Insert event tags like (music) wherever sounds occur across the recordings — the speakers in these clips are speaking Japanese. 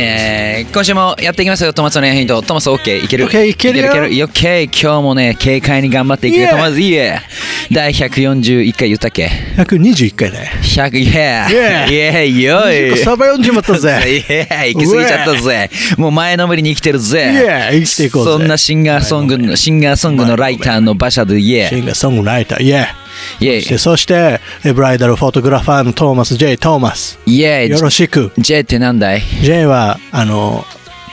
えー、今週もやっていきますよ。トマトのヒント。トマス OK? いける？OK いけるよ。いけるいける？OK。今日もね、軽快に頑張っていくよ。トマス、いいえ。第141回言ったっけ？121回だよ ?100、イェーイェーイよいサバ読んじまったぜ。イェーイ行き過ぎちゃったぜ。もう前のめりに生きてるぜ。Yeah 生きていこうぜ。そんなシンガーソングの、シンガーソングのライターの馬車でイェーシンガーソングライター。イエイェーそしてえブライダルフォトグラファーのトーマス J トーマス。イイェーよろしく。J ってなんだい？J はあの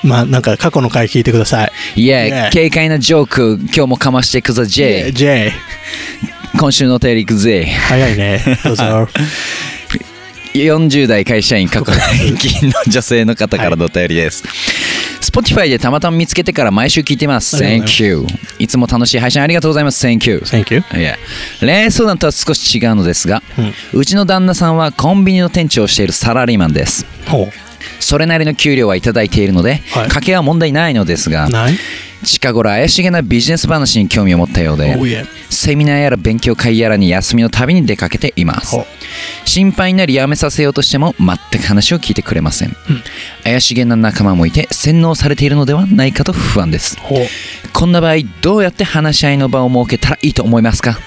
まあなんか過去の回聞いてくださいイェー Yeah イ軽快なジョーク、今日もかましていくぞ J。J 今週のお便りいくぜ。早いねどうぞ (laughs) 40代会社員過去平均の女性の方からのお便りです。Spotify でたまたま見つけてから毎週聞いてます。Thank you. いつも楽しい配信ありがとうございます。Thank you. Thank you いや恋愛相談とは少し違うのですが、うちの旦那さんはコンビニの店長をしているサラリーマンです。ほそれなりの給料はいただいているので、はい。家計は問題ないのですが近頃怪しげなビジネス話に興味を持ったようで、Oh yeah セミナーやら勉強会やらに休みのたびに出かけています。心配になりやめさせようとしても全く話を聞いてくれません、怪しげな仲間もいて洗脳されているのではないかと不安です。こんな場合どうやって話し合いの場を設けたらいいと思いますか？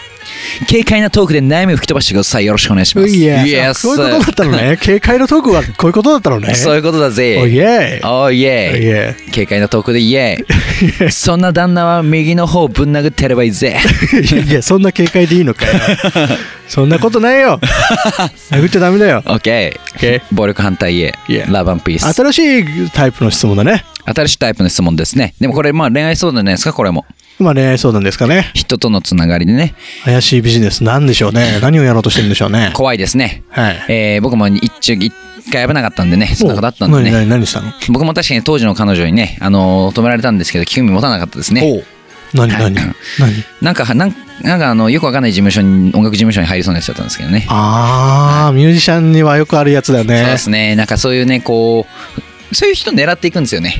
軽快なトークで悩みを吹き飛ばしてください。よろしくお願いします。いや Yes. そういうことだったのね。警戒のトークはこういうことだったのね。そういうことだぜ。おいえおいえ軽快なトークでイエーイそんな旦那は右の方をぶん殴ってやればいいぜ。(laughs) いやそんな警戒でいいのかよ。(laughs) そんなことないよ。(laughs) 殴っちゃダメだよ。OK OK 暴力反対へ。ラブピース新しいタイプの質問だね。新しいタイプの質問ですね。でもこれ、まあ恋愛相談じゃないですか、これも。まあ恋愛相談ですかね人とのつながりでね、怪しいビジネスなんでしょうね何をやろうとしてるんでしょうね怖いですね。はいえー僕も一中一回危なかったんでね、そんなことあったんで何ね。何何したの？僕も確かに当時の彼女にね、あのー止められたんですけど、興味持たなかったですね。何何？はい何？なんか、なんなんかあの、よくわかんない事務所に、音楽事務所に入りそうなやつだったんですけどね。ああミュージシャンにはよくあるやつだよそうねですね。なんかそういうね、こう、そういう人狙っていくんですよね。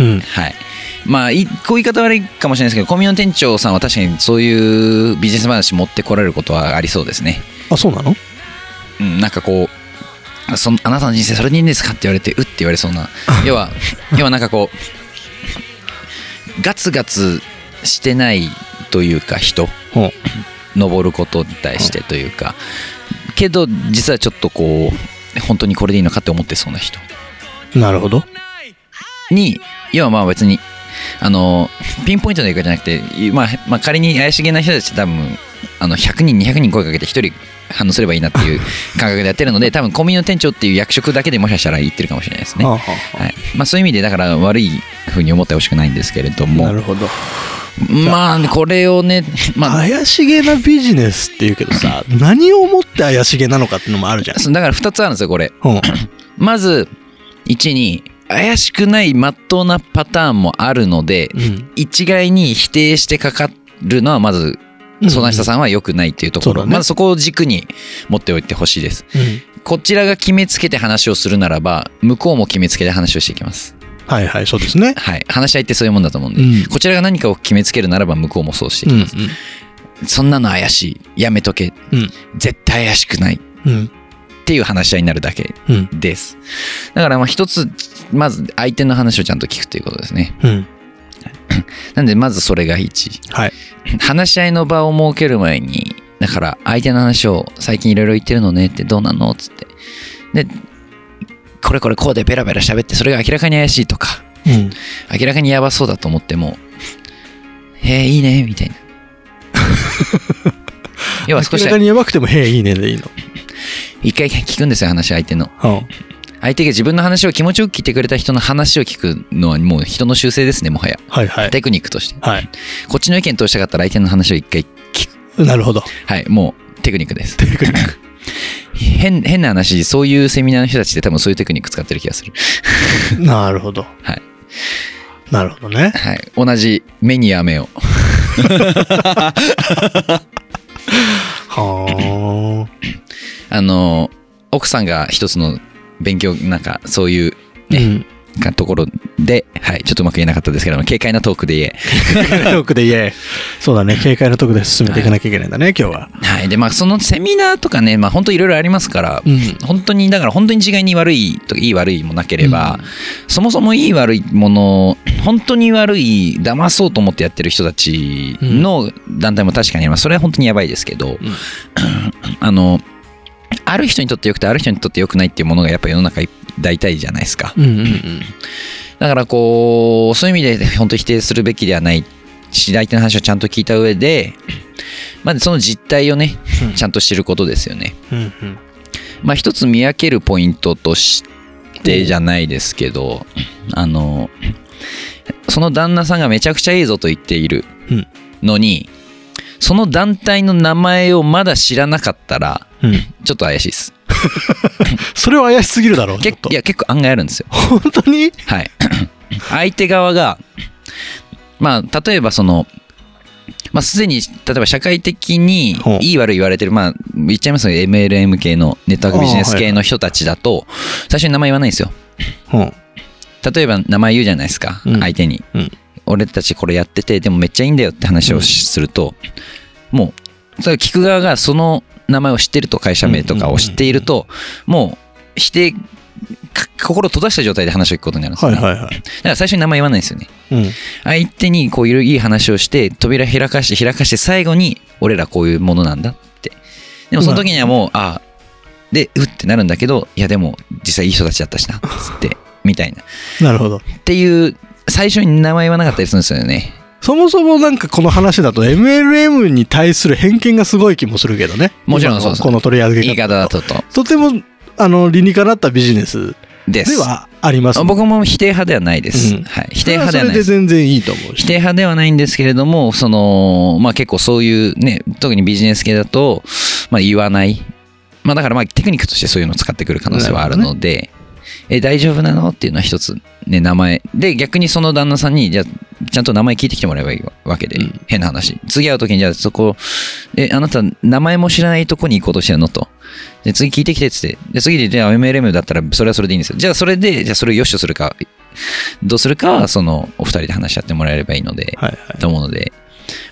うんはい。まあ、いこう言い方悪いかもしれないですけど、コミュニ店長さんは確かにそういうビジネス話持ってこられることはありそうですね。あそうなの？うん、なんかこうそんあなたの人生それでいいんですかって言われてうって言われそうな。(laughs) 要は要はなんかこうガツガツしてないというか人。登ることに対してというか。けど実はちょっとこう本当にこれでいいのかって思ってそうな人。なるほど。に要はまあ別にあのピンポイントの言い方じゃなくて、まあ、まあ仮に怪しげな人たち多分あの100人200人声かけて1人反応すればいいなっていう (laughs) 感覚でやってるので多分コンビニの店長っていう役職だけでもしかしたら言ってるかもしれないですね、ははい。まあ、そういう意味でだから悪いふうに思ってほしくないんですけれども。なるほど。まあこれをね、まあ、怪しげなビジネスっていうけどさ (laughs) 何をもって怪しげなのかっていうのもあるじゃん。だから2つあるんですよこれ。うん。まず1に怪しくない真っ当なパターンもあるので、うん。一概に否定してかかるのはまず相談者さんは良くないっていうところ、そうだね。まずそこを軸に持っておいてほしいです。うん。こちらが決めつけて話をするならば向こうも決めつけて話をしていきます。はいはいそうですね。はい。話し合いってそういうもんだと思うんで、うん。こちらが何かを決めつけるならば向こうもそうしていきうんます、そんなの怪しい。やめとけ。うん。絶対怪しくない。っうんていう話し合いになるだけうん。です。だからまあ一つまず相手の話をちゃんと聞くということですね。うん。(laughs) なんでまずそれが1はい。話し合いの場を設ける前にだから相手の話を最近いろいろ言ってるのねってどうなの？っつって。でこれこれこうでベラベラ喋ってそれが明らかに怪しいとかうん。明らかにやばそうだと思ってもへえいいねみたいな。(laughs) 要は少し明らかにやばくても「へえいいね」でいいの一回聞くんですよ話相手の。うん。相手が自分の話を気持ちよく聞いてくれた人の話を聞くのはもう人の習性ですねもはや。はいはい。テクニックとして。はい。こっちの意見通したかったら相手の話を一回聞く。なるほど。はいもうテクニックです。テクニック。変変な話そういうセミナーの人たちって多分そういうテクニック使ってる気がする。なるほど。はい、なるほどね。はい、同じ目に雨を (laughs) あの奥さんが一つの勉強なんかそういうあ。ねうん。かところで、はい、ちょっとうまく言えなかったですけども軽快なトークで言えトークで言え。そうだね。軽快なトークで進めていかなきゃいけないんだね、今日は。はいでまあそのセミナーとかねまあ本当いろいろありますから、うん。本当にだから本当に一概に悪いとかいい悪いもなければ、そもそもいい悪いもの本当に悪い騙そうと思ってやってる人たちの団体も確かにありますそれは本当にやばいですけど、(clears throat) あのある人にとって良くてある人にとって良くないっていうものがやっぱ世の中大体じゃないですかうんうんうん。だからこうそういう意味で本当に否定するべきではないし相手の話をちゃんと聞いた上でまずその実態をねうんちゃんと知ることですよねうんうん。まあ一つ見分けるポイントとしてじゃないですけど、あの、その旦那さんがめちゃくちゃいいぞと言っているうんのに、その団体の名前をまだ知らなかったら、うん。ちょっと怪しいです。(laughs) それは怪しすぎるだろう。結いや結構案外あるんですよ。本当に？はい。(coughs) 相手側が、まあ、例えばその、まあ、すでに、例えば社会的にいい悪い言われてる、まあ、言っちゃいますけど、MLM 系のネットワークビジネス系の人たちだと、最初に名前言わないんですよ。うん。例えば名前言うじゃないですか、うん相手に、うん俺たちこれやっててでもめっちゃいいんだよって話をしすると、もうそれ聞く側がその名前を知ってると会社名とかを知っていると、もう否定か心閉ざした状態で話を聞くことになるんですよ、ね。はいはいはい。だから最初に名前言わないんですよね。うん。相手にこういういい話をして扉開かして開かして最後に俺らこういうものなんだって。でもその時にはもうああでうってなるんだけどいやでも実際いい人たちだったしなっつってみたいな。(laughs) なるほど。っていう最初に名前言わなかったりするんですよね。そもそもなんかこの話だと MLM に対する偏見がすごい気もするけどね。もちろんそうこの取り上げ言い方だとと。とてもあの理にかなったビジネスではあります、僕も否定派ではないです、うん。はい、否定派ではないです。全然いいと思うし。否定派ではないんですけれども、その、まあ結構そういうね、特にビジネス系だと、まあ言わない。まあだからまあテクニックとしてそういうのを使ってくる可能性はあるので、え、大丈夫なの？っていうのは一つ、ね、名前。で、逆にその旦那さんに、じゃあ、ちゃんと名前聞いてきてもらえばいいわけで、うん変な話。次会う時に、じゃあそこ、え、あなた名前も知らないとこに行こうとしてるの？と。で、次聞いてきてっつって。で、次で、じゃあ MLM だったらそれはそれでいいんですよ。じゃあそれで、じゃあそれを良しとするか、どうするかは、その、お二人で話し合ってもらえればいいので、はいはいと思うので、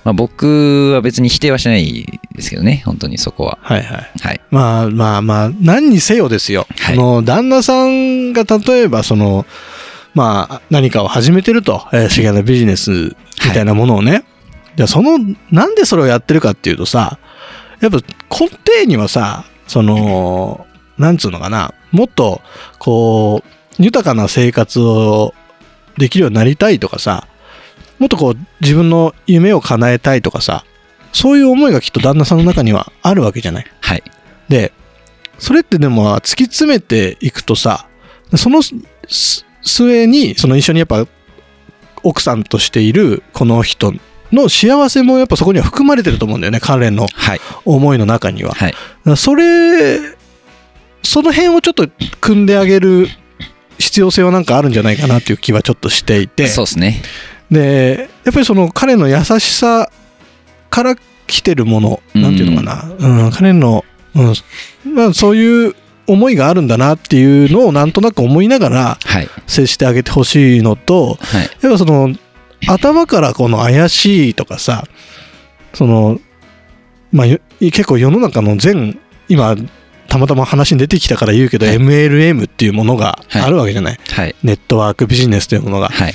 まあ、僕は別に否定はしないですけどね、本当にそこは。はいはい。はい。まあまあまあ何にせよですよ、はい。その旦那さんが例えばそのまあ何かを始めてると怪しげなビジネスみたいなものをね、じゃあそのなんでそれをやってるかっていうとさやっぱ根底にはさそのなんつうのかなもっとこう豊かな生活をできるようになりたいとかさもっとこう自分の夢を叶えたいとかさそういう思いがきっと旦那さんの中にはあるわけじゃない？はい。で、それってでも突き詰めていくとさ、そのす末に、その一緒にやっぱ奥さんとしているこの人の幸せもやっぱそこには含まれてると思うんだよね、彼のはい。思いの中には。だかはい。らそれ、その辺をちょっと組んであげる必要性はなんかあるんじゃないかなっていう気はちょっとしていて。そうですね。でやっぱりその彼の優しさから来てるもの、うんなんていうのかな、うん、彼の、うんまあ、そういう思いがあるんだなっていうのをなんとなく思いながらはい。接してあげてほしいのとはい。やっぱその頭からこの怪しいとかさそのまあよ結構世の中の全今たまたま話に出てきたから言うけど、はい MLM っていうものがあるわけじゃない、はい。ネットワークビジネスというものがはい。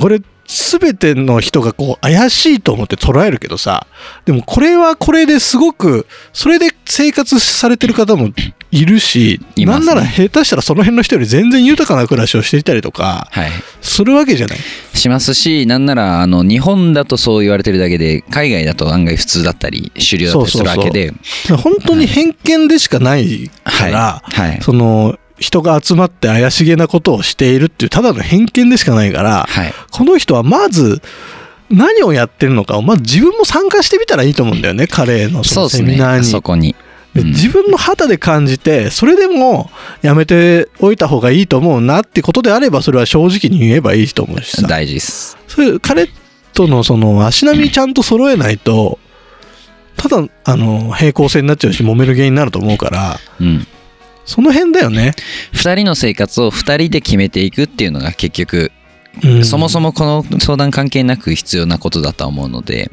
これ全ての人がこう怪しいと思って捉えるけどさでもこれはこれですごくそれで生活されてる方もいるしいねなんなら下手したらその辺の人より全然豊かな暮らしをしていたりとかはい。するわけじゃない？しますし、なんなら、あの、日本だとそう言われてるだけで、海外だと案外普通だったり、主流だったりするわけで、本当に偏見でしかないから、はい。はい。その人が集まって怪しげなことをしているっていうただの偏見でしかないからはい。この人はまず何をやってるのかをまず自分も参加してみたらいいと思うんだよね彼のその。セミナーに。そこに。自分の肌で感じてそれでもやめておいた方がいいと思うなってことであればそれは正直に言えばいいと思うしさ大事です。それ彼とのその足並みちゃんと揃えないとただあの平行線になっちゃうし揉める原因になると思うからうんその辺だよね、2人の生活を2人で決めていくっていうのが結局うん。そもそもこの相談関係なく必要なことだとは思うので、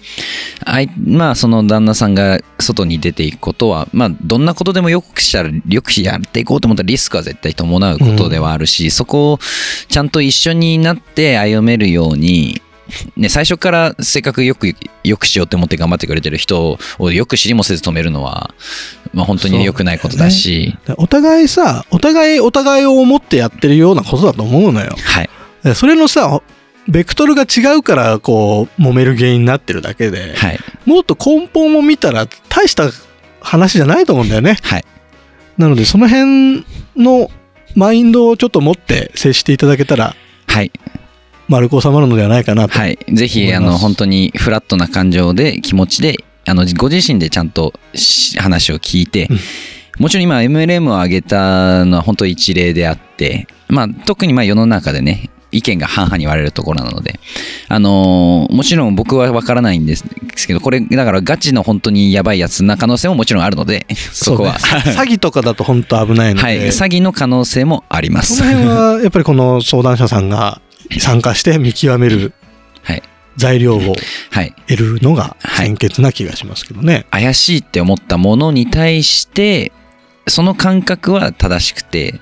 あいまあその旦那さんが外に出ていくことは、まあどんなことでもよくしたら、よくやっていこうと思ったらリスクは絶対伴うことではあるし、そこをちゃんと一緒になって歩めるように、ね、最初からせっかくよく、よくしようって思って頑張ってくれてる人をよく知りもせず止めるのは、まあ本当に良くないことだし、お互いさお互いお互いを思ってやってるようなことだと思うのよはい。でそれのさベクトルが違うからこう揉める原因になってるだけで、はい。もっと根本を見たら大した話じゃないと思うんだよねはい。なのでその辺のマインドをちょっと持って接していただけたらはい。丸く収まるのではないかなと、はい。ぜひ、あの、本当にフラットな感情で、気持ちで、あの、ご自身でちゃんとし話を聞いて、うんもちろん今 MLM を上げたのは本当一例であって、まあ特にまあ世の中でね、意見が半々に割れるところなので、あのーもちろん僕はわからないんですけど、これ、だからガチの本当にやばいやつな可能性ももちろんあるので、(laughs) そこは。ねさ (laughs) 詐欺とかだと本当危ないので、はい。詐欺の可能性もあります。その辺はやっぱりこの相談者さんが参加して見極めるはい。材料をはい。得るのがはい先決な気がしますけどね。怪しいって思ったものに対してその感覚は正しくて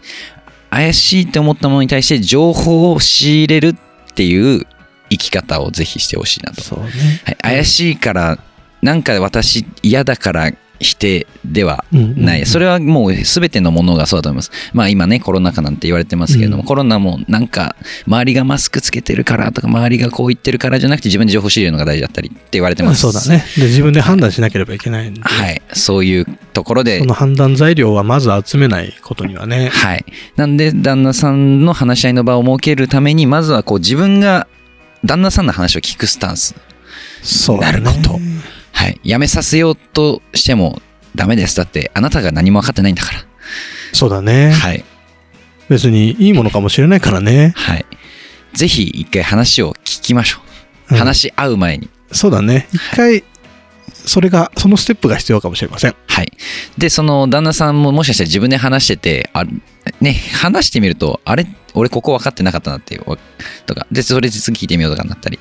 怪しいって思ったものに対して情報を仕入れるっていう生き方をぜひしてほしいなと、そうね。はい、怪しいからなんか私嫌だから否定ではうんない。それはもう全てのものがそうだと思います。まあ今ね、コロナ禍なんて言われてますけれども、うんコロナもなんか、周りがマスクつけてるからとか、周りがこう言ってるからじゃなくて自分で情報仕入れるのが大事だったりって言われてます。そうだ。ね。で、自分で判断しなければいけないんで、はい。そういうところでその判断材料はまず集めないことにはね。はい。なんで、旦那さんの話し合いの場を設けるために、まずはこう自分が旦那さんの話を聞くスタンス。そうだね。なることはい。やめさせようとしてもダメです。だって、あなたが何も分かってないんだから。そうだね。はい。別にいいものかもしれないからね。はい。ぜひ一回話を聞きましょう。うん話し合う前に。そうだね。一回、それが、そのステップが必要かもしれません。はい。で、その旦那さんももしかしたら自分で話してて、あね、話してみると、あれ？俺ここ分かってなかったなっていう、とか、で、それで次聞いてみようとかになったり、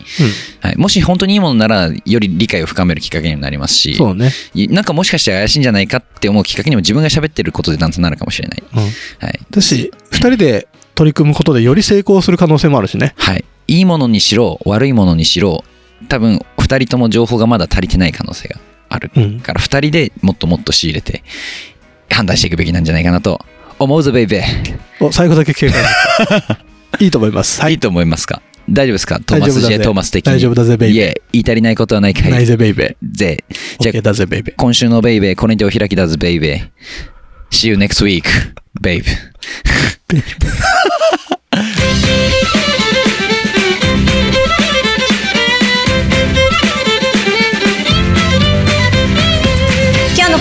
はい、もし本当にいいものなら、より理解を深めるきっかけにもなりますうしん。、そうね。いなんかもしかして怪しいんじゃないかって思うきっかけにも自分が喋ってることでだんだんなるかもしれない。うん。はい。だし、二人で取り組むことでより成功する可能性もあるしね。はい。いいものにしろ、悪いものにしろ、多分、二人とも情報がまだ足りてない可能性がある。うん。から二人でもっともっと仕入れて、判断していくべきなんじゃないかなと思うぞ、ベイベー。お、最後だけ警戒。(laughs) いいと思います。はいいい。と思いますか？大丈夫ですか？トーマス J. ぜトーマス的に。大丈夫だぜベイベーいえ、言い足りないことはないかい。ないぜ、ベイベぜ。ー。ぜ、ベイベー。今週のベイベー、これにてお開きだぜ、ベイベー。See you next week, babe. 今 (laughs)